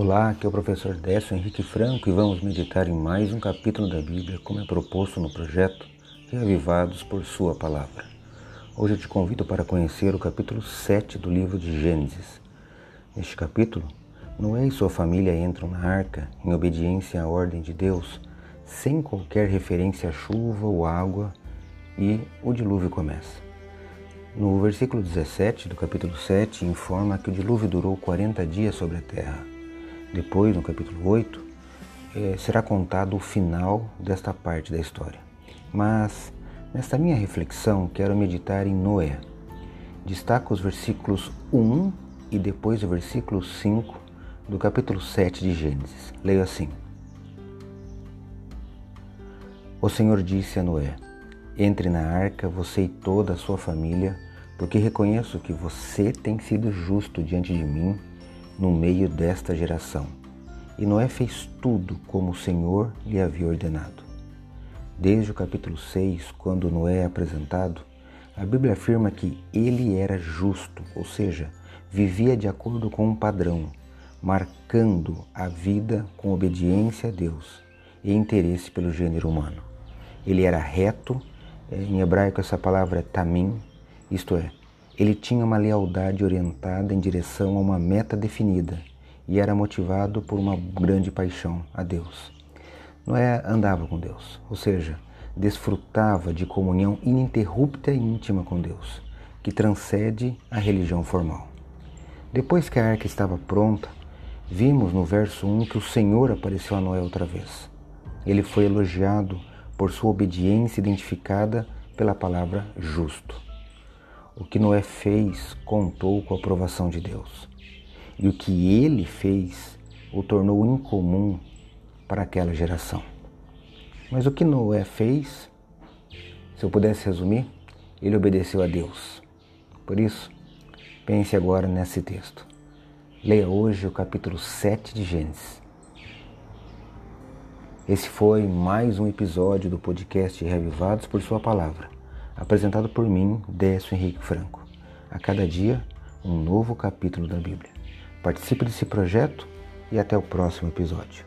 Olá, aqui é o professor Décio Henrique Franco e vamos meditar em mais um capítulo da Bíblia, como é proposto no projeto Reavivados por Sua Palavra. Hoje eu te convido para conhecer o capítulo 7 do livro de Gênesis. Neste capítulo, Noé e sua família entram na arca em obediência à ordem de Deus, sem qualquer referência à chuva ou água, e o dilúvio começa. No versículo 17 do capítulo 7, informa que o dilúvio durou 40 dias sobre a terra. Depois, no capítulo 8, eh, será contado o final desta parte da história. Mas, nesta minha reflexão, quero meditar em Noé. Destaco os versículos 1 e depois o versículo 5 do capítulo 7 de Gênesis. Leio assim: O Senhor disse a Noé: Entre na arca, você e toda a sua família, porque reconheço que você tem sido justo diante de mim no meio desta geração. E Noé fez tudo como o Senhor lhe havia ordenado. Desde o capítulo 6, quando Noé é apresentado, a Bíblia afirma que ele era justo, ou seja, vivia de acordo com um padrão, marcando a vida com obediência a Deus e interesse pelo gênero humano. Ele era reto, eh, em hebraico essa palavra é tamim, isto é, ele tinha uma lealdade orientada em direção a uma meta definida e era motivado por uma grande paixão a Deus. Noé andava com Deus, ou seja, desfrutava de comunhão ininterrupta e íntima com Deus, que transcende a religião formal. Depois que a arca estava pronta, vimos no verso 1 que o Senhor apareceu a Noé outra vez. Ele foi elogiado por sua obediência identificada pela palavra justo. O que Noé fez contou com a aprovação de Deus. E o que ele fez o tornou incomum para aquela geração. Mas o que Noé fez, se eu pudesse resumir, ele obedeceu a Deus. Por isso, pense agora nesse texto. Leia hoje o capítulo 7 de Gênesis. Esse foi mais um episódio do podcast Revivados por Sua Palavra apresentado por mim, Décio Henrique Franco. A cada dia, um novo capítulo da Bíblia. Participe desse projeto e até o próximo episódio.